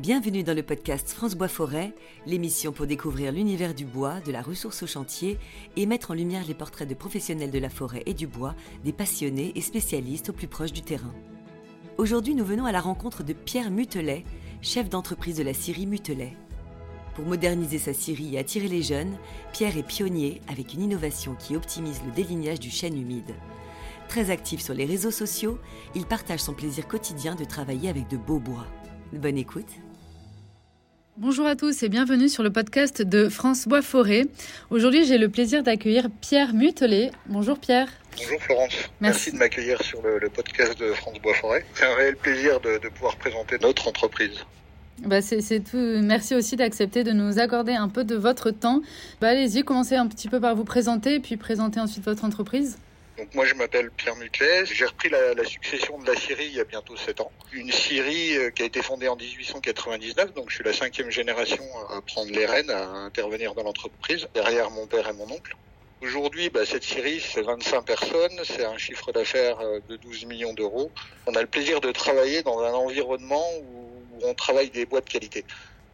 Bienvenue dans le podcast France Bois Forêt, l'émission pour découvrir l'univers du bois, de la ressource au chantier et mettre en lumière les portraits de professionnels de la forêt et du bois, des passionnés et spécialistes au plus proche du terrain. Aujourd'hui, nous venons à la rencontre de Pierre Mutelet, chef d'entreprise de la scierie Mutelet. Pour moderniser sa scierie et attirer les jeunes, Pierre est pionnier avec une innovation qui optimise le délignage du chêne humide. Très actif sur les réseaux sociaux, il partage son plaisir quotidien de travailler avec de beaux bois. Bonne écoute Bonjour à tous et bienvenue sur le podcast de France Bois Forêt. Aujourd'hui, j'ai le plaisir d'accueillir Pierre Mutelet. Bonjour Pierre. Bonjour Florence. Merci, de m'accueillir sur le, podcast de France Bois Forêt. C'est un réel plaisir de, pouvoir présenter notre entreprise. Bah c'est tout. Merci aussi d'accepter de nous accorder un peu de votre temps. Bah allez-y, commencez un petit peu par vous présenter et puis présenter ensuite votre entreprise. Donc moi je m'appelle Pierre Muclet, j'ai repris la, succession de la Syrie il y a bientôt 7 ans. Une Syrie euh, qui a été fondée en 1899, donc je suis la cinquième génération à prendre les rênes, à intervenir dans l'entreprise, derrière mon père et mon oncle. Aujourd'hui, bah, cette Syrie, c'est 25 personnes, c'est un chiffre d'affaires euh, de 12 millions d'euros. On a le plaisir de travailler dans un environnement où on travaille des bois de qualité.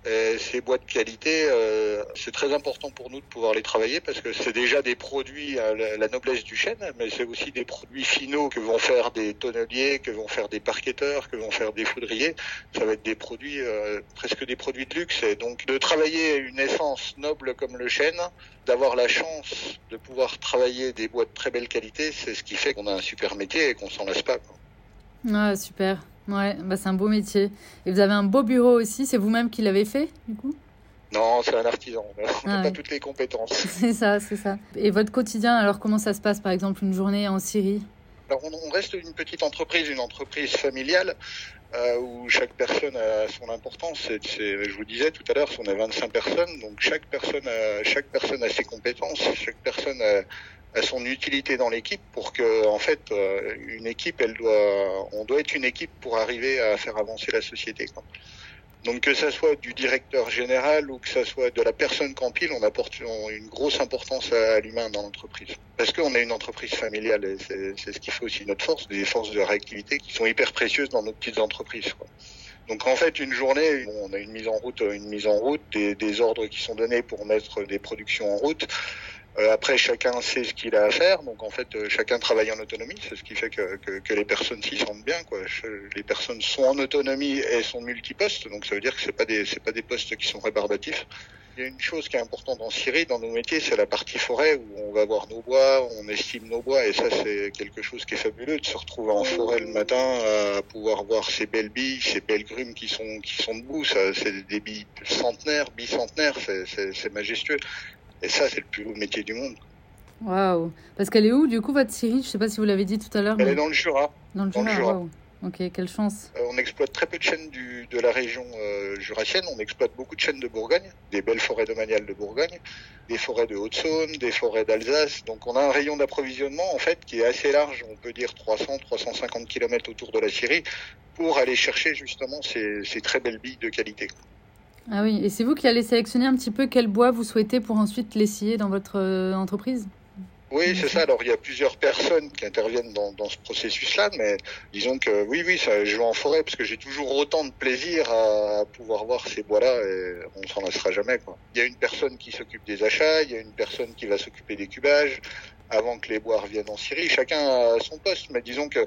Et ces bois de qualité, euh, c'est très important pour nous de pouvoir les travailler parce que c'est déjà des produits à la noblesse du chêne, mais c'est aussi des produits finaux que vont faire des tonneliers, que vont faire des parqueteurs, que vont faire des foudriers. Ça va être des produits, euh, presque des produits de luxe. Et donc de travailler une essence noble comme le chêne, d'avoir la chance de pouvoir travailler des bois de très belle qualité, c'est ce qui fait qu'on a un super métier et qu'on s'en lasse pas. Ah, super. Ouais, bah c'est un beau métier. Et vous avez un beau bureau aussi, c'est vous-même qui l'avez fait, du coup? Non, c'est un artisan. On n'a ah pas toutes les compétences. c'est ça, c'est ça. Et votre quotidien, alors comment ça se passe, par exemple, une journée en Syrie? Alors on, reste une petite entreprise, une entreprise familiale euh, où chaque personne a son importance. je vous disais tout à l'heure, on a 25 personnes, donc chaque personne a, chaque personne a ses compétences, chaque personne a, à son utilité dans l'équipe pour que en fait euh, une équipe elle doit on doit être une équipe pour arriver à faire avancer la société donc que ça soit du directeur général ou que ça soit de la personne qu'empile, on apporte une grosse importance à, l'humain dans l'entreprise. Parce qu'on est une entreprise familiale et c'est ce qui fait aussi notre force, des forces de réactivité qui sont hyper précieuses dans nos petites entreprises. Donc en fait, une journée, on a une mise en route, une mise en route, des, ordres qui sont donnés pour mettre des productions en route. Euh, après, chacun sait ce qu'il a à faire, donc en fait, euh, chacun travaille en autonomie. C'est ce qui fait que, que, que les personnes s'y sentent bien. Quoi. Les personnes sont en autonomie et sont multipostes, donc ça veut dire que c'est pas des c'est pas des postes qui sont rébarbatifs. Il y a une chose qui est importante en Syrie, dans nos métiers, c'est la partie forêt où on va voir nos bois, on estime nos bois, et ça c'est quelque chose qui est fabuleux de se retrouver en forêt le matin à pouvoir voir ces belles billes, ces belles grumes qui sont qui sont debout. Ça, c'est des billes centenaires, bicentenaires, c'est majestueux. Et ça, c'est le plus beau métier du monde. Waouh Parce qu'elle est où, du coup, votre Syrie Je sais pas si vous l'avez dit tout à l'heure. Elle est dans le Jura. Dans le Jura, Ok, quelle chance. Euh, on exploite très peu de chênes du, de la région euh, jurassienne. On exploite beaucoup de chênes de Bourgogne, des belles forêts domaniales de Bourgogne, des forêts de Haute-Saône, des forêts d'Alsace. Donc on a un rayon d'approvisionnement en fait qui est assez large. On peut dire 300-350 km autour de la Syrie pour aller chercher justement ces, ces très belles billes de qualité. Ah oui, et c'est vous qui allez sélectionner un petit peu quel bois vous souhaitez pour ensuite l'essayer dans votre euh, entreprise? Oui, c'est ça. Alors, il y a plusieurs personnes qui interviennent dans, dans ce processus-là, mais disons que oui, oui, ça, je vais en forêt parce que j'ai toujours autant de plaisir à, pouvoir voir ces bois-là et on s'en lassera jamais. Il y a une personne qui s'occupe des achats, il y a une personne qui va s'occuper des cubages, avant que les bois reviennent en Syrie. Chacun a son poste, mais disons que euh,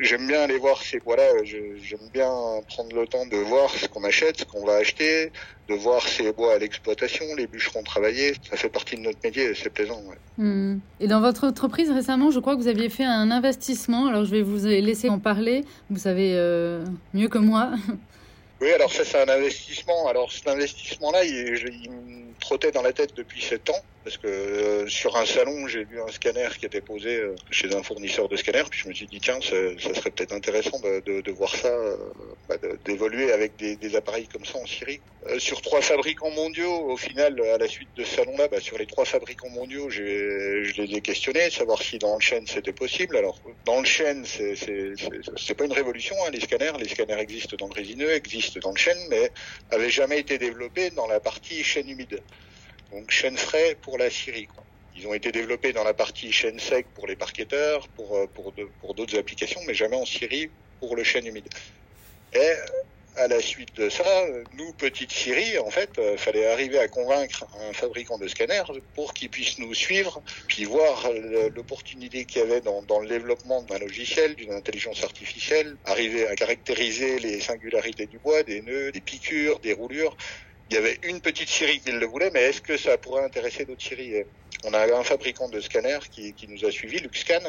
j'aime bien aller voir ces bois-là. J'aime bien prendre le temps de voir ce qu'on achète, ce qu'on va acheter, de voir ces bois à l'exploitation, les bûcherons travailler. Ça fait partie de notre métier, c'est plaisant. Hmm. Et dans votre entreprise récemment, je crois que vous aviez fait un investissement. Alors je vais vous laisser en parler. Vous savez euh, mieux que moi. Oui, alors ça c'est un investissement. Alors cet investissement-là, il, il, me trottait dans la tête depuis sept ans parce que euh, sur un salon, j'ai vu un scanner qui était posé euh, chez un fournisseur de scanners, puis je me suis dit tiens, ça, serait peut-être intéressant de, voir ça, euh, bah, d'évoluer avec des, appareils comme ça en Syrie. sur trois fabricants mondiaux, au final, à la suite de ce salon-là, bah, sur les trois fabricants mondiaux, je les ai questionnés, savoir si dans le chêne c'était possible. Alors dans le chêne, c'est pas une révolution, hein, les scanners, les scanners existent dans le résineux, existent dans le chêne, mais avaient jamais été développés dans la partie chêne humide donc chêne frais pour la Syrie. Ils ont été développés dans la partie chêne sec pour les parqueteurs, pour, euh, pour, pour d'autres applications, mais jamais en Syrie pour le chêne humide. Et à la suite de ça, nous, petite Syrie, en fait, euh, fallait arriver à convaincre un fabricant de scanner pour qu'il puisse nous suivre, puis voir l'opportunité qu'il y avait dans, dans le développement d'un logiciel, d'une intelligence artificielle, arriver à caractériser les singularités du bois, des nœuds, des piqûres, des roulures. Il y avait une petite Syrie qui le voulait, mais est-ce que ça pourrait intéresser d'autres Syries On a un fabricant de scanners qui, nous a suivis, Luxcan,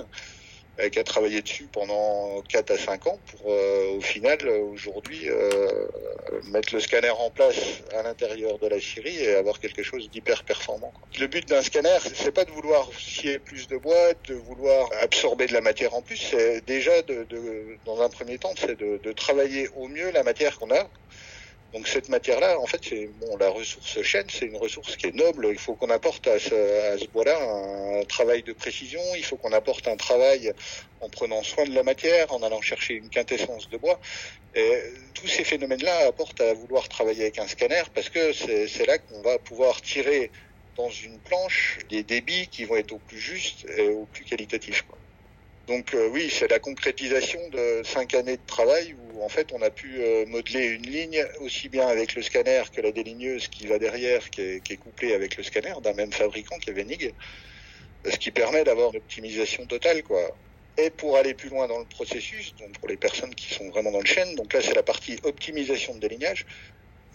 euh, qui a travaillé dessus pendant 4 à 5 ans pour euh, au final aujourd'hui euh, mettre le scanner en place à l'intérieur de la Syrie et avoir quelque chose d'hyper performant. Le but d'un scanner, c'est pas de vouloir scier plus de bois, de vouloir absorber de la matière en plus, c'est déjà de, de, dans un premier temps, c'est de, de travailler au mieux la matière qu'on a donc cette matière-là, en fait, c'est bon, la ressource chêne, c'est une ressource qui est noble. Il faut qu'on apporte à ce, bois-là un travail de précision. Il faut qu'on apporte un travail en prenant soin de la matière, en allant chercher une quintessence de bois. Et tous ces phénomènes-là apportent à vouloir travailler avec un scanner parce que c'est là qu'on va pouvoir tirer dans une planche des débits qui vont être au plus juste et au plus qualitatif. Donc euh, oui, c'est la concrétisation de cinq années de travail où en fait on a pu euh, modeler une ligne aussi bien avec le scanner que la déligneuse qui va derrière, qui est, couplée avec le scanner d'un même fabricant qui est Venig, ce qui permet d'avoir une optimisation totale quoi. Et pour aller plus loin dans le processus, donc pour les personnes qui sont vraiment dans le chaîne, donc là c'est la partie optimisation de délignage,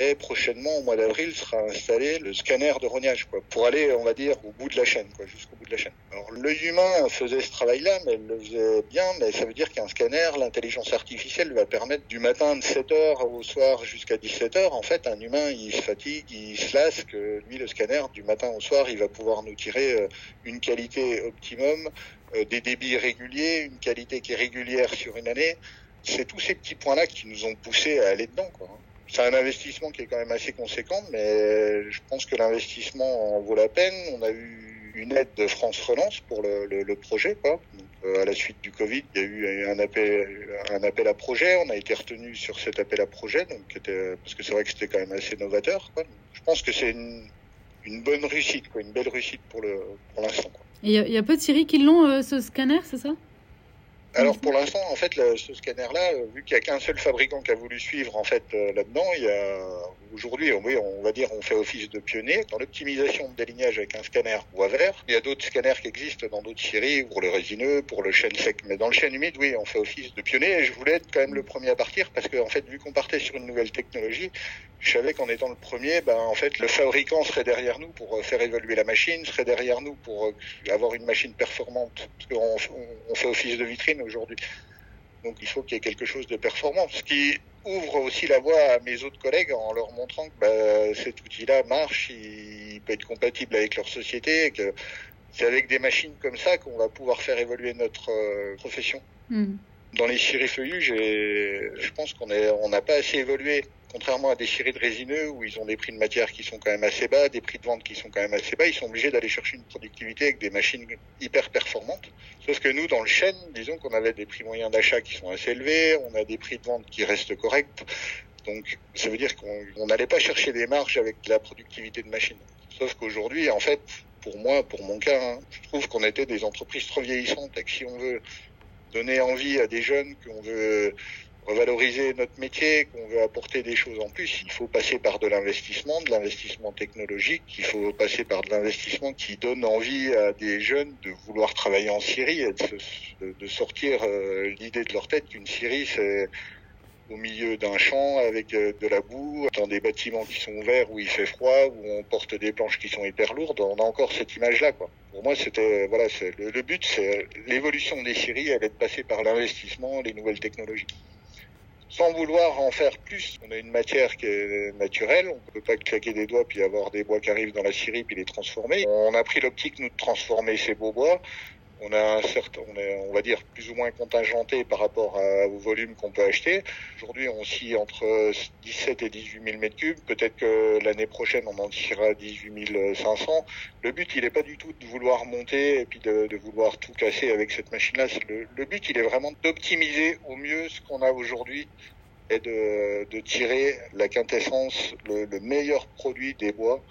et prochainement, au mois d'avril, sera installé le scanner de rognage, quoi, pour aller, on va dire, au bout de la chaîne, quoi, jusqu'au bout de la chaîne. Alors, l'œil humain faisait ce travail-là, mais elle le faisait bien, mais ça veut dire qu'un scanner, l'intelligence artificielle va permettre du matin de 7 heures au soir jusqu'à 17 heures. En fait, un humain, il se fatigue, il se lasse, que lui, le scanner, du matin au soir, il va pouvoir nous tirer euh, une qualité optimum, euh, des débits réguliers, une qualité qui est régulière sur une année. C'est tous ces petits points-là qui nous ont poussé à aller dedans, quoi c'est un investissement qui est quand même assez conséquent, mais je pense que l'investissement en vaut la peine. On a eu une aide de France Relance pour le, le, projet. Quoi. Euh, à la suite du Covid, il y a eu un appel, un appel à projet. On a été retenu sur cet appel à projet, donc parce que c'est vrai que c'était quand même assez novateur. Je pense que c'est une, une, bonne réussite, quoi, une belle réussite pour l'instant. Il y, a peu de qui l'ont euh, ce scanner, c'est ça? Alors pour l'instant, en fait, le, ce scanner-là, vu qu'il n'y a qu'un seul fabricant qui a voulu suivre en fait euh, là-dedans, il y a aujourd'hui, oui, on va dire, on fait office de pionnier dans l'optimisation de délignage avec un scanner bois vert. Il y a d'autres scanners qui existent dans d'autres séries pour le résineux, pour le chêne sec, mais dans le chêne humide, oui, on fait office de pionnier. Et je voulais être quand même le premier à partir parce que en fait, vu qu'on partait sur une nouvelle technologie, je savais qu'en étant le premier, ben en fait, le fabricant serait derrière nous pour euh, faire évoluer la machine, serait derrière nous pour euh, avoir une machine performante, parce qu'on on fait office de vitrine aujourd'hui. Donc il faut qu'il y ait quelque chose de performant, ce qui ouvre aussi la voie à mes autres collègues en leur montrant que bah, cet outil-là marche, il peut être compatible avec leur société, et que c'est avec des machines comme ça qu'on va pouvoir faire évoluer notre euh, profession. Mm. Dans les scieries feuillus, je pense qu'on on n'a pas assez évolué contrairement à des scieries de résineux où ils ont des prix de matière qui sont quand même assez bas, des prix de vente qui sont quand même assez bas, ils sont obligés d'aller chercher une productivité avec des machines hyper performantes. Sauf que nous, dans le chêne, disons qu'on avait des prix moyens d'achat qui sont assez élevés, on a des prix de vente qui restent corrects. Donc, ça veut dire qu'on n'allait pas chercher des marges avec la productivité de machines. Sauf qu'aujourd'hui, en fait, pour moi, pour mon cas, hein, je trouve qu'on était des entreprises trop vieillissantes et que si on veut donner envie à des jeunes, qu'on veut revaloriser notre métier, qu'on veut apporter des choses en plus, il faut passer par de l'investissement, de l'investissement technologique, il faut passer par de l'investissement qui donne envie à des jeunes de vouloir travailler en Syrie et de, sortir euh, l'idée de leur tête qu'une Syrie, c'est au milieu d'un champ avec euh, de la boue, dans des bâtiments qui sont ouverts où il fait froid, où on porte des planches qui sont hyper lourdes. On a encore cette image-là, quoi. Pour moi, c'était voilà, c'est le, but, c'est l'évolution des Syries, elle est de passer par l'investissement, les nouvelles technologies sans vouloir en faire plus. On a une matière qui est naturelle, on peut pas claquer des doigts puis avoir des bois qui arrivent dans la scierie puis les transformer. On a pris l'optique nous de transformer ces beaux bois. On a un certain, on, est, va dire plus ou moins contingenté par rapport au volume qu'on peut acheter. Aujourd'hui, on scie entre 17 et 18 000 mètres cubes. Peut-être que l'année prochaine, on en tirera 18 500. Le but, il n'est pas du tout de vouloir monter et puis de, vouloir tout casser avec cette machine-là. Le, but, il est vraiment d'optimiser au mieux ce qu'on a aujourd'hui et de, de, tirer la quintessence, le, le, meilleur produit des bois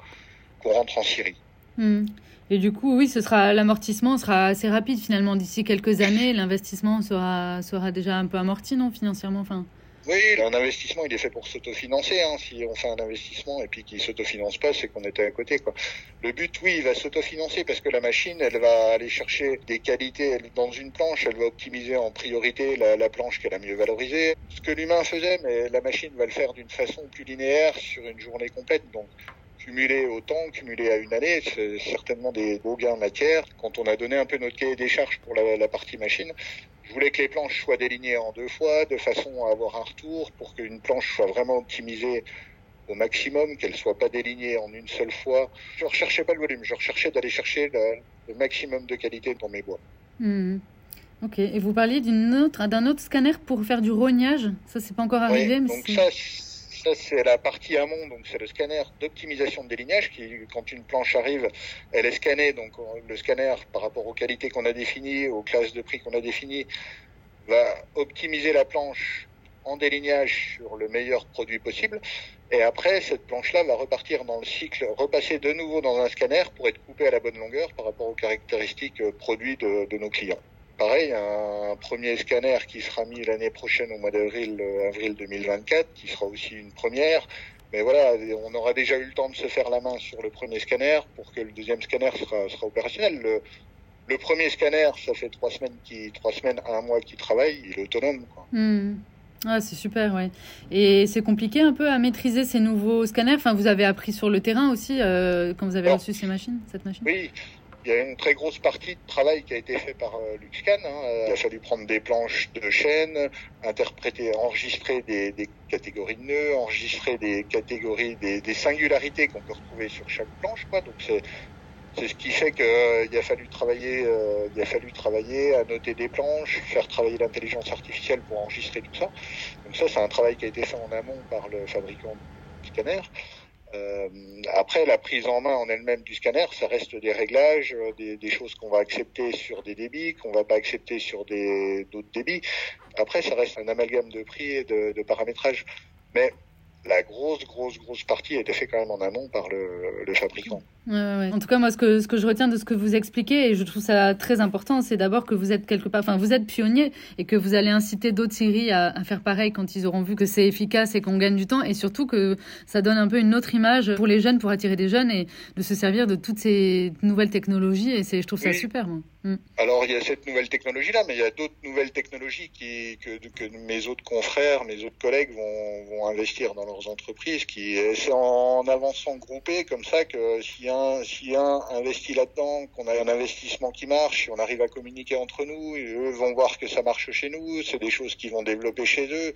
qu'on rentre en Syrie. Mmh. Et du coup, oui, ce sera l'amortissement sera assez rapide finalement. D'ici quelques années, l'investissement sera, sera déjà un peu amorti, non, financièrement enfin... Oui, un investissement, il est fait pour s'autofinancer. Hein. Si on fait un investissement et puis qu'il s'autofinance pas, c'est qu'on était à côté. Quoi. Le but, oui, il va s'autofinancer parce que la machine, elle va aller chercher des qualités dans une planche. Elle va optimiser en priorité la, la planche qu'elle a mieux valorisée. Ce que l'humain faisait, mais la machine va le faire d'une façon plus linéaire sur une journée complète. Donc, cumulé au temps, cumulé à une année, c'est certainement des beaux gains en matière. Quand on a donné un peu notre cahier des charges pour la, la partie machine, je voulais que les planches soient délignées en deux fois, de façon à avoir un retour, pour qu'une planche soit vraiment optimisée au maximum, qu'elle soit pas délignée en une seule fois. Je recherchais pas le volume, je recherchais d'aller chercher le, le, maximum de qualité dans mes bois. Mmh. Ok, et vous parliez d'un autre, autre scanner pour faire du rognage? Ça, c'est pas encore arrivé, oui, mais donc ça, ça c'est la partie amont, donc c'est le scanner d'optimisation de délignage qui, quand une planche arrive, elle est scannée, donc le scanner par rapport aux qualités qu'on a définies, aux classes de prix qu'on a définies, va optimiser la planche en délignage sur le meilleur produit possible. Et après, cette planche-là va repartir dans le cycle, repasser de nouveau dans un scanner pour être coupée à la bonne longueur par rapport aux caractéristiques produits de, de nos clients. Pareil, un premier scanner qui sera mis l'année prochaine au mois d'avril, avril 2024, qui sera aussi une première. Mais voilà, on aura déjà eu le temps de se faire la main sur le premier scanner pour que le deuxième scanner sera, sera opérationnel. Le, le, premier scanner, ça fait trois semaines, qui, trois semaines à un mois qu'il travaille, il est autonome. Quoi. Mmh. Ah, c'est super, ouais. Et c'est compliqué un peu à maîtriser ces nouveaux scanners? Enfin, vous avez appris sur le terrain aussi euh, quand vous avez bon. reçu ces machines, cette machine? Oui, il y a une très grosse partie de travail qui a été fait par euh, Luxcan. Hein. Il a fallu prendre des planches de chaîne, interpréter, enregistrer des, des catégories de nœuds, enregistrer des catégories, des, des singularités qu'on peut retrouver sur chaque planche. Quoi. Donc c'est c'est ce qui fait qu'il euh, a fallu travailler, euh, il a fallu travailler à noter des planches, faire travailler l'intelligence artificielle pour enregistrer tout ça. Donc ça, c'est un travail qui a été fait en amont par le fabricant du scanner. Euh, après, la prise en main en elle-même du scanner, ça reste des réglages, des, des choses qu'on va accepter sur des débits, qu'on va pas accepter sur d'autres débits. Après, ça reste un amalgame de prix et de, de paramétrage. Mais la grosse, grosse, grosse partie a été faite quand même en amont par le, le fabricant. Ouais, ouais. En tout cas, moi, ce que, ce que je retiens de ce que vous expliquez, et je trouve ça très important, c'est d'abord que vous êtes quelque part, enfin, vous êtes pionnier et que vous allez inciter d'autres séries à, à, faire pareil quand ils auront vu que c'est efficace et qu'on gagne du temps, et surtout que ça donne un peu une autre image pour les jeunes, pour attirer des jeunes et de se servir de toutes ces nouvelles technologies. Et je trouve ça oui. super. Moi. Mm. Alors, il y a cette nouvelle technologie-là, mais il y a d'autres nouvelles technologies qui, que, mes autres confrères, mes autres collègues vont, vont investir dans leurs entreprises. Qui, c'est en avançant groupé comme ça que a un, si un investit là-dedans, qu'on a un investissement qui marche, si on arrive à communiquer entre nous, eux vont voir que ça marche chez nous, c'est des choses qu'ils vont développer chez eux.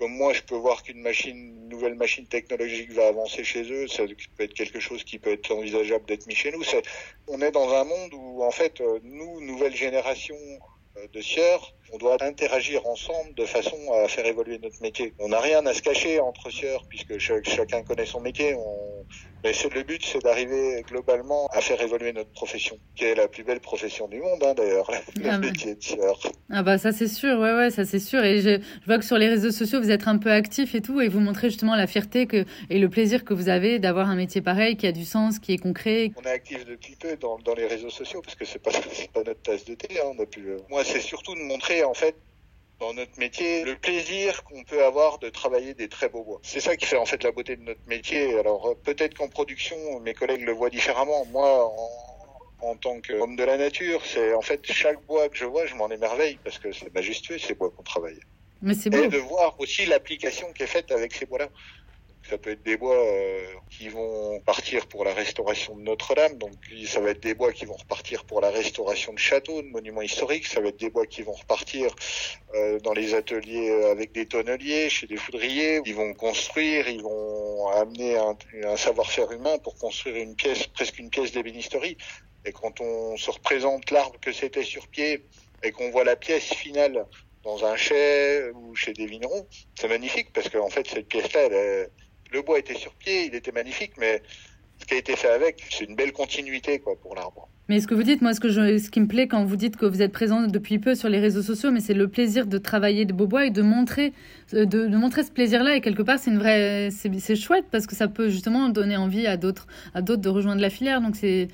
Comme moi, je peux voir qu'une machine, nouvelle machine technologique va avancer chez eux, ça peut être quelque chose qui peut être envisageable d'être mis chez nous. On est dans un monde où, en fait, nous, nouvelle génération de sieurs, on doit interagir ensemble de façon à faire évoluer notre métier. On n'a rien à se cacher entre sieurs puisque ch chacun connaît son métier. On... Mais le but, c'est d'arriver globalement à faire évoluer notre profession, qui est la plus belle profession du monde hein, d'ailleurs, le ah métier de sieur. Ah bah ça c'est sûr, ouais ouais ça c'est sûr. Et je, je, vois que sur les réseaux sociaux vous êtes un peu actif et tout, et vous montrez justement la fierté que et le plaisir que vous avez d'avoir un métier pareil, qui a du sens, qui est concret. On est actif depuis peu dans, dans les réseaux sociaux parce que c'est pas pas notre tasse de thé. Hein, on a pu... Moi c'est surtout de montrer en fait dans notre métier le plaisir qu'on peut avoir de travailler des très beaux bois. C'est ça qui fait en fait la beauté de notre métier. Alors peut-être qu'en production, mes collègues le voient différemment. Moi, en, en tant qu'homme de la nature, c'est en fait chaque bois que je vois, je m'en émerveille parce que c'est majestueux ces bois qu'on travaille. Mais c'est. Et de voir aussi l'application qui est faite avec ces bois-là. Ça peut être des bois euh, qui vont partir pour la restauration de Notre-Dame, donc ça va être des bois qui vont repartir pour la restauration de châteaux, de monuments historiques, ça va être des bois qui vont repartir euh, dans les ateliers avec des tonneliers, chez des foudriers, ils vont construire, ils vont amener un, un savoir-faire humain pour construire une pièce, presque une pièce d'ébénisterie. Et quand on se représente l'arbre que c'était sur pied et qu'on voit la pièce finale dans un chai ou chez des vignerons, c'est magnifique parce qu'en fait cette pièce-là, elle est le bois était sur pied, il était magnifique, mais ce qui a été fait avec, c'est une belle continuité quoi pour l'arbre. Mais ce que vous dites, moi, ce, que je, ce qui me plaît quand vous dites que vous êtes présent depuis peu sur les réseaux sociaux, mais c'est le plaisir de travailler de beaux bois et de montrer, de, de montrer ce plaisir-là. Et quelque part, c'est une vraie, c'est chouette parce que ça peut justement donner envie à d'autres, à d'autres de rejoindre la filière. Donc c'est,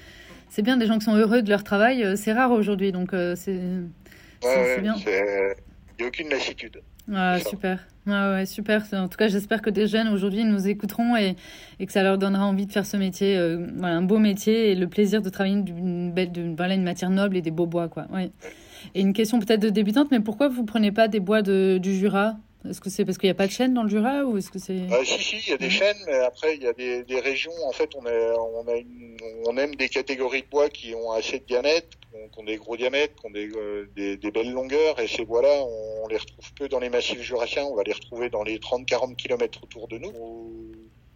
c'est bien des gens qui sont heureux de leur travail. C'est rare aujourd'hui, donc c'est, ouais, c'est bien. Il n'y a aucune lassitude. Ah, super. Ah ouais, super. En tout cas, j'espère que des jeunes aujourd'hui nous écouteront et, et, que ça leur donnera envie de faire ce métier, euh, un beau métier et le plaisir de travailler une belle, voilà, une matière noble et des beaux bois, quoi. Ouais. Et une question peut-être de débutante, mais pourquoi vous prenez pas des bois de, du Jura? Est-ce que c'est parce qu'il n'y a pas de chêne dans le Jura ou est-ce que c'est bah, Si, si, il y a des chênes, mais après il y a des, des régions. En fait, on, a, on, a une, on aime des catégories de bois qui ont assez de diamètre, qui ont, des gros diamètres, qui ont des, euh, des, des, belles longueurs. Et ces bois-là, on, les retrouve peu dans les massifs jurassiens. On va les retrouver dans les 30-40 km autour de nous.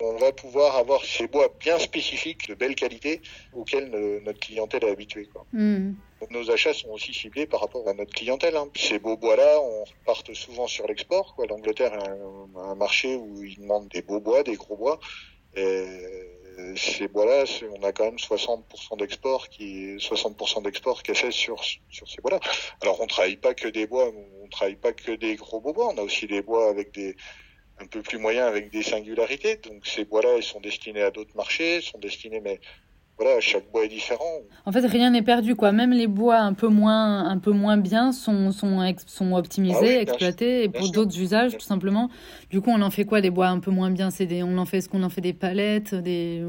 On va pouvoir avoir ces bois bien spécifiques, de belle qualité, auxquels notre clientèle est habituée. Quoi. Hmm. Nos achats sont aussi ciblés par rapport à notre clientèle. Hein. Ces beaux bois-là, on parte souvent sur l'export. L'Angleterre a un, un, marché où ils demandent des beaux bois, des gros bois. Et ces bois-là, on a quand même 60% d'export qui 60% d'export qui est fait sur sur ces bois-là. Alors on travaille pas que des bois, on travaille pas que des gros beaux bois. On a aussi des bois avec des un peu plus moyens avec des singularités. Donc ces bois-là, ils sont destinés à d'autres marchés, sont destinés mais voilà, chaque bois est différent. En fait, rien n'est perdu, quoi. Même les bois un peu moins, un peu moins bien sont, sont, sont optimisés, ah exploités, et pour d'autres usages, tout simplement. Du coup, on en fait quoi, des bois un peu moins bien C'est des, on en fait, ce qu'on en fait des palettes, des.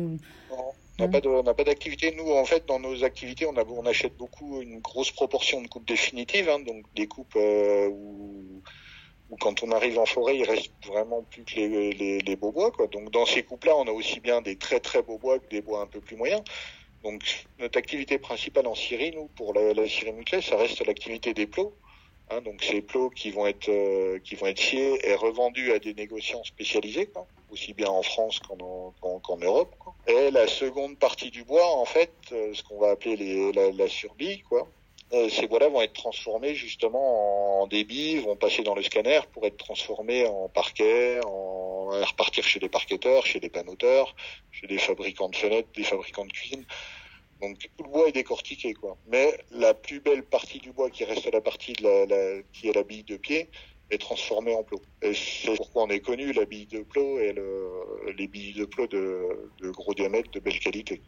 On n'a pas d'activité. Nous, en fait, dans nos activités, on, a, on achète beaucoup, une grosse proportion de coupes définitives, hein, donc des coupes euh, où où quand on arrive en forêt, il reste vraiment plus que les, les, beaux bois. Quoi. Donc dans ces coupes-là, on a aussi bien des très très beaux bois que des bois un peu plus moyens. Donc notre activité principale en Syrie, nous, pour la, Syrie muclée, ça reste l'activité des plots. Hein, donc ces plots qui vont être euh, qui vont être sciés et revendus à des négociants spécialisés, aussi bien en France qu'en qu'en Europe. Et la seconde partie du bois, en fait, euh, ce qu'on va appeler les, la, la surbie, quoi, euh, ces bois-là vont être transformés justement en débit, vont passer dans le scanner pour être transformés en parquet, en repartir chez des parqueteurs, chez des panoteurs, chez des fabricants de fenêtres, des fabricants de cuisine. Donc tout le bois est décortiqué quoi. Mais la plus belle partie du bois qui reste la partie de la, la qui est la bille de pied est transformée en plot. Et c'est pourquoi on est connu la bille de plot et le, les billes de plot de, de gros diamètre de belle qualité.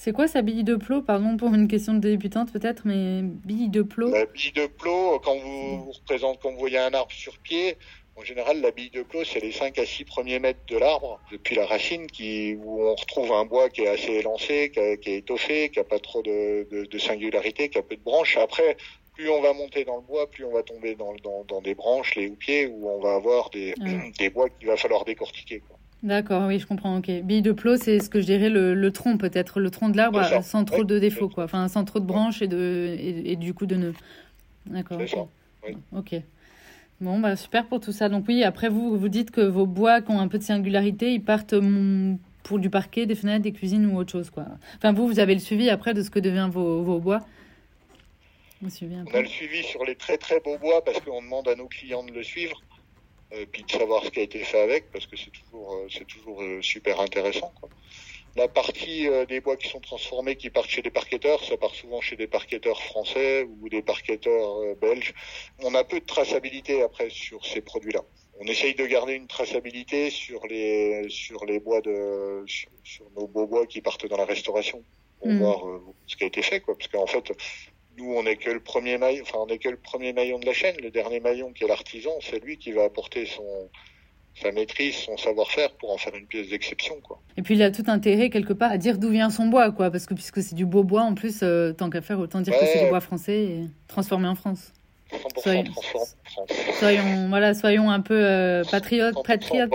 C'est quoi sa bille de plot? Pardon pour une question de débutante peut-être, mais bille de plot? La bille de plot, quand vous, vous représentez, quand vous voyez un arbre sur pied, en général, la bille de plot, c'est les 5 à 6 premiers mètres de l'arbre, depuis la racine, qui, où on retrouve un bois qui est assez élancé, qui, est étoffé, qui a pas trop de, de, de, singularité, qui a peu de branches. Après, plus on va monter dans le bois, plus on va tomber dans, dans, dans des branches, les houppiers, où on va avoir des, des bois qu'il va falloir décortiquer. Quoi. D'accord, oui, je comprends. Ok. Bille de plot, c'est ce que je dirais le, le tronc peut-être, le tronc de l'arbre sans trop de défauts, quoi. Enfin, sans trop de branches et de et, du coup de nœuds. D'accord. Ok. Bon, bah super pour tout ça. Donc oui, après vous, vous dites que vos bois qui ont un peu de singularité, ils partent mm, pour du parquet, des fenêtres, des cuisines ou autre chose, quoi. Enfin, vous, vous avez le suivi après de ce que devient vos, vos bois? Vous on a le suivi sur les très très beaux bois parce qu'on demande à nos clients de le suivre et puis de savoir ce qui a été fait avec, parce que c'est toujours, euh, c'est toujours euh, super intéressant. Quoi. La partie euh, des bois qui sont transformés, qui partent chez des parqueteurs, ça part souvent chez des parqueteurs français ou des parqueteurs belges. On a peu de traçabilité après sur ces produits-là. On essaye de garder une traçabilité sur les sur les bois de sur, nos beaux bois qui partent dans la restauration pour mmh. voir ce qui a été fait, quoi. Parce qu'en fait, nous, on n'est que le premier maillon, enfin, on est que le premier maillon de la chaîne. Le dernier maillon, qui est l'artisan, c'est lui qui va apporter son, sa maîtrise, son savoir-faire pour en faire une pièce d'exception, quoi. Et puis il a tout intérêt quelque part à dire d'où vient son bois, quoi, parce que puisque c'est du beau bois, en plus, euh, tant qu'à faire, autant dire que c'est du bois français et transformé en France. 100% soyons. Soyons, voilà, soyons un peu euh, patriotes, patriotes.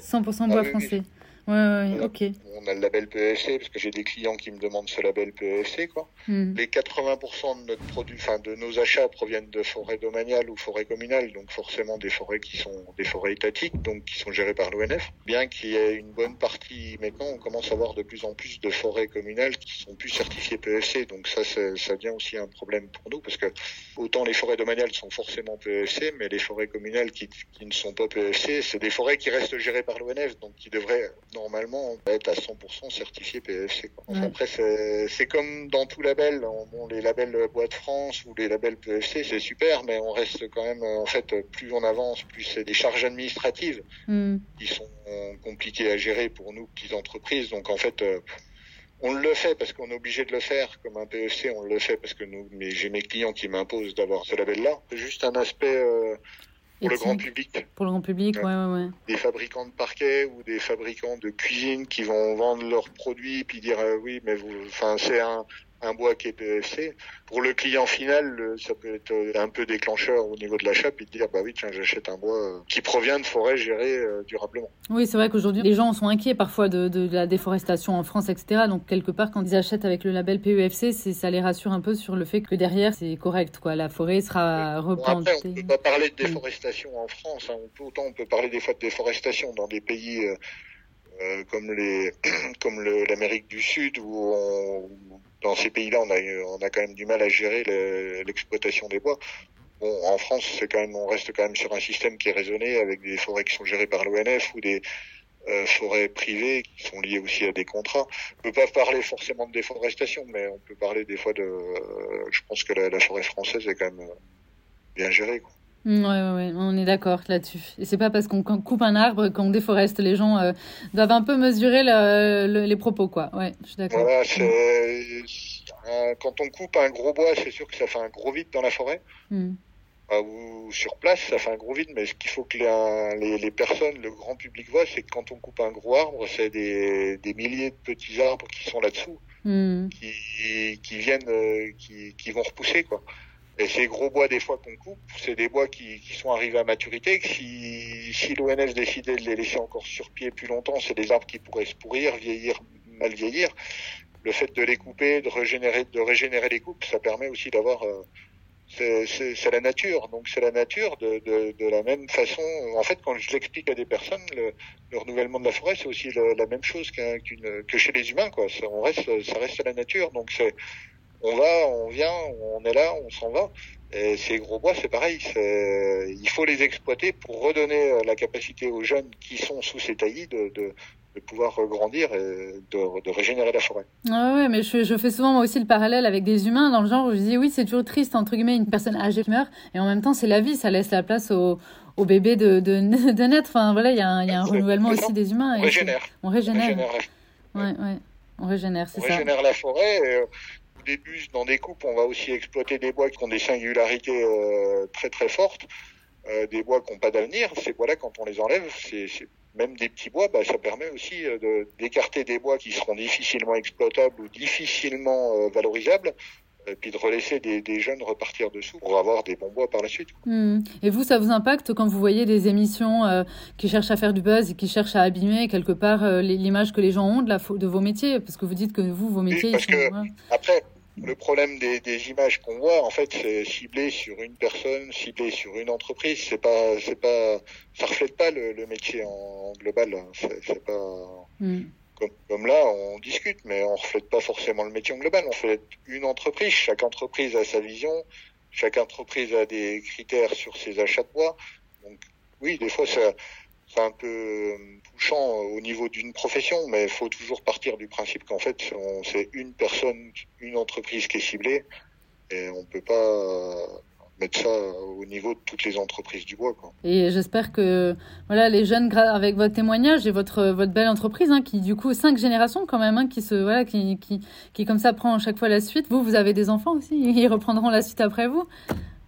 100% bois français. Ouais, ouais, ok on a le label PEFC parce que j'ai des clients qui me demandent ce label PEFC quoi. Hmm. Les 80% de notre produit, enfin de nos achats proviennent de forêts domaniales ou forêts communales, donc forcément des forêts qui sont des forêts étatiques, donc qui sont gérées par l'ONF. Bien qu'il y ait une bonne partie maintenant, on commence à avoir de plus en plus de forêts communales qui sont plus certifiées PEFC, donc ça ça devient aussi un problème pour nous parce que autant les forêts domaniales sont forcément PEFC, mais les forêts communales qui, qui ne sont pas PEFC, c'est des forêts qui restent gérées par l'ONF, donc qui devraient normalement être à 100% certifié PEFC. Après, c'est comme dans tout label. Bon, les labels Bois de France ou les labels PEFC, c'est super, mais on reste quand même, en fait, plus on avance, plus c'est des charges administratives mm. qui sont compliquées à gérer pour nous, petites entreprises. Donc, en fait, euh, on le fait parce qu'on est obligé de le faire. Comme un PEFC, on le fait parce que nous, j'ai mes clients qui m'imposent d'avoir ce label-là. Juste un aspect... Euh, pour le grand public. Pour le grand public, ouais, ouais, ouais. Des fabricants de parquets ou des fabricants de cuisine qui vont vendre leurs produits puis dire euh, oui, mais vous, enfin c'est un, un bois qui est PFC. Pour le client final, ça peut être un peu déclencheur au niveau de l'achat, puis de dire bah oui tiens j'achète un bois euh, qui provient de forêts gérées euh, durablement. Oui c'est vrai qu'aujourd'hui les gens sont inquiets parfois de, de, la déforestation en France etc. Donc quelque part quand ils achètent avec le label PEFC, ça les rassure un peu sur le fait que derrière c'est correct quoi, la forêt sera replantée. après on peut pas parler de déforestation en France, hein. on peut, autant on peut parler des fois de déforestation dans des pays euh, euh comme les comme l'Amérique du Sud où on, dans ces pays-là, on a, on a quand même du mal à gérer l'exploitation des bois. Bon, en France, c'est quand même, on reste quand même sur un système qui est raisonné avec des forêts qui sont gérées par l'ONF ou des euh, forêts privées qui sont liées aussi à des contrats. On peut pas parler forcément de déforestation, mais on peut parler des fois de. Euh, je pense que la, la, forêt française est quand même euh, bien gérée. Quoi. Ouais, ouais, ouais, on est d'accord là-dessus. Et c'est pas parce qu'on coupe un arbre qu'on déforeste. Les gens euh, doivent un peu mesurer le, les propos, quoi. Ouais, je suis d'accord. Voilà, euh, quand on coupe un gros bois, c'est sûr que ça fait un gros vide dans la forêt. Mm. ou sur place, ça fait un gros vide. Mais ce qu'il faut que les, les, personnes, le grand public voit, c'est que quand on coupe un gros arbre, c'est des, des milliers de petits arbres qui sont là-dessous, mm. qui, qui viennent, euh, qui, qui vont repousser, quoi. Et ces gros bois des fois qu'on coupe, c'est des bois qui, qui, sont arrivés à maturité. si, si l'ONF décidait de les laisser encore sur pied plus longtemps, c'est des arbres qui pourraient se pourrir, vieillir, mal vieillir. Le fait de les couper, de régénérer, de régénérer les coupes, ça permet aussi d'avoir. Euh, c'est la nature, donc c'est la nature de, de, la même façon. En fait, quand je l'explique à des personnes, le, le, renouvellement de la forêt, c'est aussi la, même chose que chez les humains, quoi. Ça, on reste, ça reste la nature, donc c'est on va, on vient, on est là, on s'en va. Et ces gros bois, c'est pareil. Il faut les exploiter pour redonner euh, la capacité aux jeunes qui sont sous ces taillis de, de, de pouvoir grandir et de, de, régénérer la forêt. Ah ouais, mais je, je, fais souvent moi aussi le parallèle avec des humains dans le genre où je dis oui, c'est toujours triste entre guillemets une personne âgée qui meurt et en même temps c'est la vie, ça laisse la place au, au bébé de, de, de naître. Enfin voilà, il y a un, y a un renouvellement aussi des humains. On régénère. On régénère. Ouais, ouais. On régénère, c'est ça. On régénère la forêt. Et, au début, dans des coupes, on va aussi exploiter des bois qui ont des singularités euh, très très fortes, euh, des bois qui n'ont pas d'avenir. Ces bois-là, quand on les enlève, c'est même des petits bois, bah, ça permet aussi euh, d'écarter des bois qui seront difficilement exploitables ou difficilement valorisables et puis de relaisser des, des, jeunes repartir dessous pour avoir des bons bois par la suite. Hmm. Et vous, ça vous impacte quand vous voyez des émissions euh, qui cherchent à faire du buzz et qui cherchent à abîmer quelque part euh, l'image que les gens ont de, la, de vos métiers? Parce que vous dites que vous, vos métiers... Oui, parce que, après, le problème des, des images qu'on voit, en fait, c'est ciblé sur une personne, ciblé sur une entreprise. C'est pas, c'est pas, ça reflète pas le, le métier en global. Hein. C'est pas. Hmm comme, là, on discute, mais on reflète pas forcément le métier en global. On fait une entreprise. Chaque entreprise a sa vision. Chaque entreprise a des critères sur ses achats de bois. Donc, oui, des fois, ça, c'est un peu touchant au niveau d'une profession, mais il faut toujours partir du principe qu'en fait, c'est une personne, une entreprise qui est ciblée, et on peut pas mettre ça au niveau de toutes les entreprises du bois. Quoi. Et j'espère que voilà les jeunes, avec votre témoignage et votre votre belle entreprise, hein, qui du coup cinq générations quand même, hein, qui se voilà, qui, qui qui comme ça prend à chaque fois la suite. Vous, vous avez des enfants aussi, ils reprendront la suite après vous.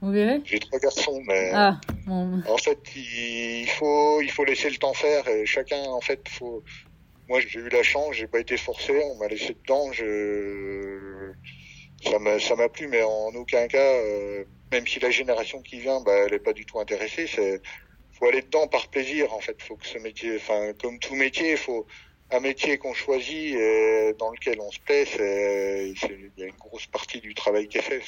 Vous verrez. J'ai trois garçons, mais ah, en fait il faut il faut laisser le temps faire et chacun en fait faut. Moi j'ai eu la chance, j'ai pas été forcé, on m'a laissé dedans, je ça m'a ça m'a plu, mais en aucun cas. Euh même si la génération qui vient, bah, elle est pas du tout intéressée. C'est faut aller dedans par plaisir en fait. Faut que ce métier, enfin comme tout métier, faut un métier qu'on choisit et dans lequel on se plaît. Il y a une grosse partie du travail qui est fait.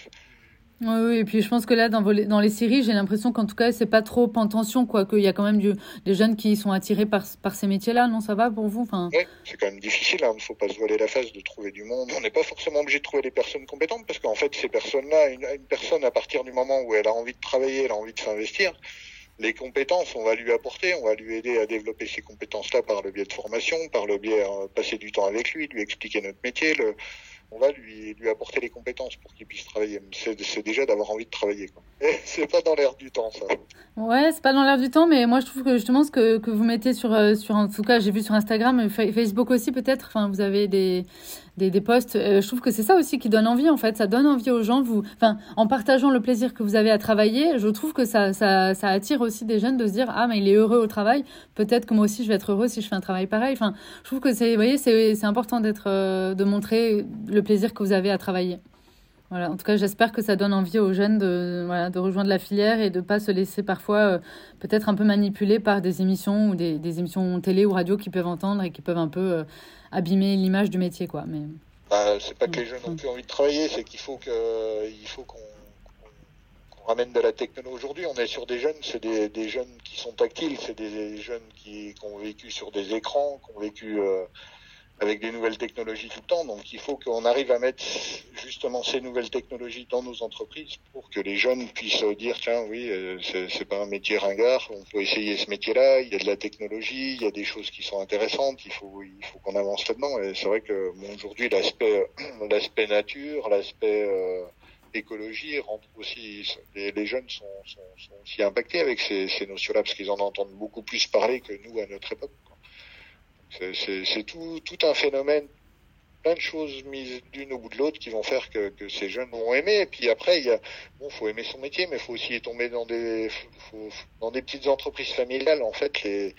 Oui, et puis je pense que là, dans, dans les séries, j'ai l'impression qu'en tout cas, c'est pas trop en tension, quoi, qu'il y a quand même du, des jeunes qui sont attirés par, ces métiers-là, non Ça va pour vous enfin... Oui, c'est quand même difficile, il hein, ne faut pas se voiler la face de trouver du monde. On n'est pas forcément obligé de trouver des personnes compétentes, parce qu'en fait, ces personnes-là, une, une personne, à partir du moment où elle a envie de travailler, elle a envie de s'investir, les compétences, on va lui apporter, on va lui aider à développer ces compétences-là par le biais de formation, par le biais de euh, passer du temps avec lui, lui expliquer notre métier, le, on va lui, lui apporter les compétences pour qu'il puisse travailler. C'est déjà d'avoir envie de travailler. C'est pas dans l'air du temps, ça. Ouais, c'est pas dans l'air du temps, mais moi je trouve que justement ce que, que vous mettez sur, euh, sur en tout cas j'ai vu sur Instagram, Facebook aussi peut-être, enfin vous avez des, des, des postes. Euh, je trouve que c'est ça aussi qui donne envie, en fait. Ça donne envie aux gens. Vous, en partageant le plaisir que vous avez à travailler, je trouve que ça, ça, attire aussi des jeunes de se dire ah mais il est heureux au travail. Peut-être que moi aussi je vais être heureux si je fais un travail pareil. Enfin, je trouve que c'est, voyez, c'est, important d'être, euh, de montrer le plaisir que vous avez à travailler. Voilà. En tout cas, j'espère que ça donne envie aux jeunes de, de rejoindre la filière et de pas se laisser parfois euh, peut-être un peu manipuler par des émissions ou des, des, émissions télé ou radio qui peuvent entendre et qui peuvent un peu abîmer l'image du métier, quoi. Mais bah, c'est pas que les jeunes n'ont plus envie de travailler, c'est qu'il faut que, il faut qu'on ramène de la technologie. Aujourd'hui, on est sur des jeunes, c'est des, des, jeunes qui sont tactiles, c'est des jeunes qui, qui, ont vécu sur des écrans, qui ont vécu euh, avec des nouvelles technologies tout le temps. Donc il faut qu'on arrive à mettre justement ces nouvelles technologies dans nos entreprises pour que les jeunes puissent dire tiens oui euh, c'est pas un métier ringard, on peut essayer ce métier-là, il y a de la technologie, il y a des choses qui sont intéressantes, il faut il faut qu'on avance là-dedans. Et c'est vrai que bon, aujourd'hui l'aspect l'aspect nature, l'aspect euh, écologie rentre aussi les, jeunes sont, sont, sont, aussi impactés avec ces, ces notions-là parce qu'ils en entendent beaucoup plus parler que nous à notre époque. C'est tout, tout un phénomène, plein de choses mises d'une au bout de l'autre qui vont faire que, ces jeunes vont aimer. Et puis après, il y a, bon, faut aimer son métier, mais faut aussi tomber dans des, faut, dans des petites entreprises familiales. En fait, les,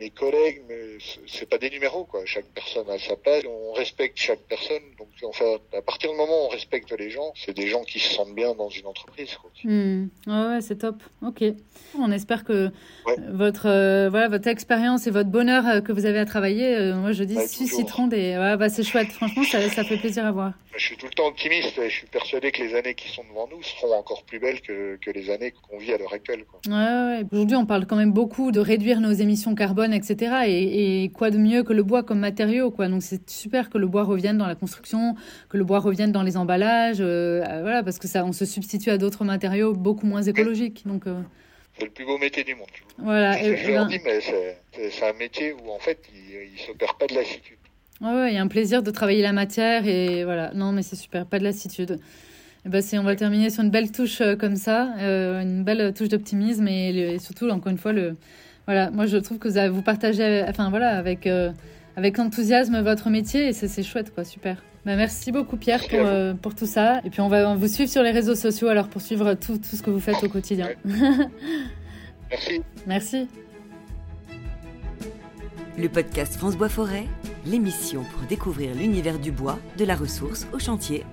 mes collègues, mais c'est pas des numéros quoi. Chaque personne a sa place. On respecte chaque personne. Donc enfin, à partir du moment où on respecte les gens, c'est des gens qui se sentent bien dans une entreprise. Quoi. Mmh. Ouais, c'est top. Ok. On espère que ouais. votre euh, voilà votre expérience et votre bonheur euh, que vous avez à travailler. Euh, moi, je dis ouais, si citron des. Ouais, bah c'est chouette. Franchement, ça, ça fait plaisir à voir. Je suis tout le temps optimiste. Et je suis persuadé que les années qui sont devant nous seront encore plus belles que, que les années qu'on vit à l'heure actuelle. Quoi. Ouais, ouais. Aujourd'hui, on parle quand même beaucoup de réduire nos émissions carbone etc. Et, et, quoi de mieux que le bois comme matériau, quoi. Donc c'est super que le bois revienne dans la construction, que le bois revienne dans les emballages, euh, voilà, parce que ça, on se substitue à d'autres matériaux beaucoup moins écologiques. Donc euh... c'est le plus beau métier du monde. Voilà. Et, je leur dis, mais c'est un métier où en fait il, il se perd pas de lassitude. Ouais, ouais, il y a un plaisir de travailler la matière et voilà. Non, mais c'est super, pas de lassitude. Et bah, on va terminer sur une belle touche euh, comme ça, euh, une belle touche d'optimisme et, et, surtout, encore une fois, le, voilà, moi je trouve que vous, vous partagez, enfin voilà, avec euh, avec enthousiasme votre métier et c'est chouette quoi, super. Bah, merci beaucoup Pierre pour, euh, pour tout ça. Et puis on va vous suivre sur les réseaux sociaux alors pour suivre tout, tout ce que vous faites au quotidien. merci. Merci. Le podcast France Bois Forêt, l'émission pour découvrir l'univers du bois, de la ressource au chantier.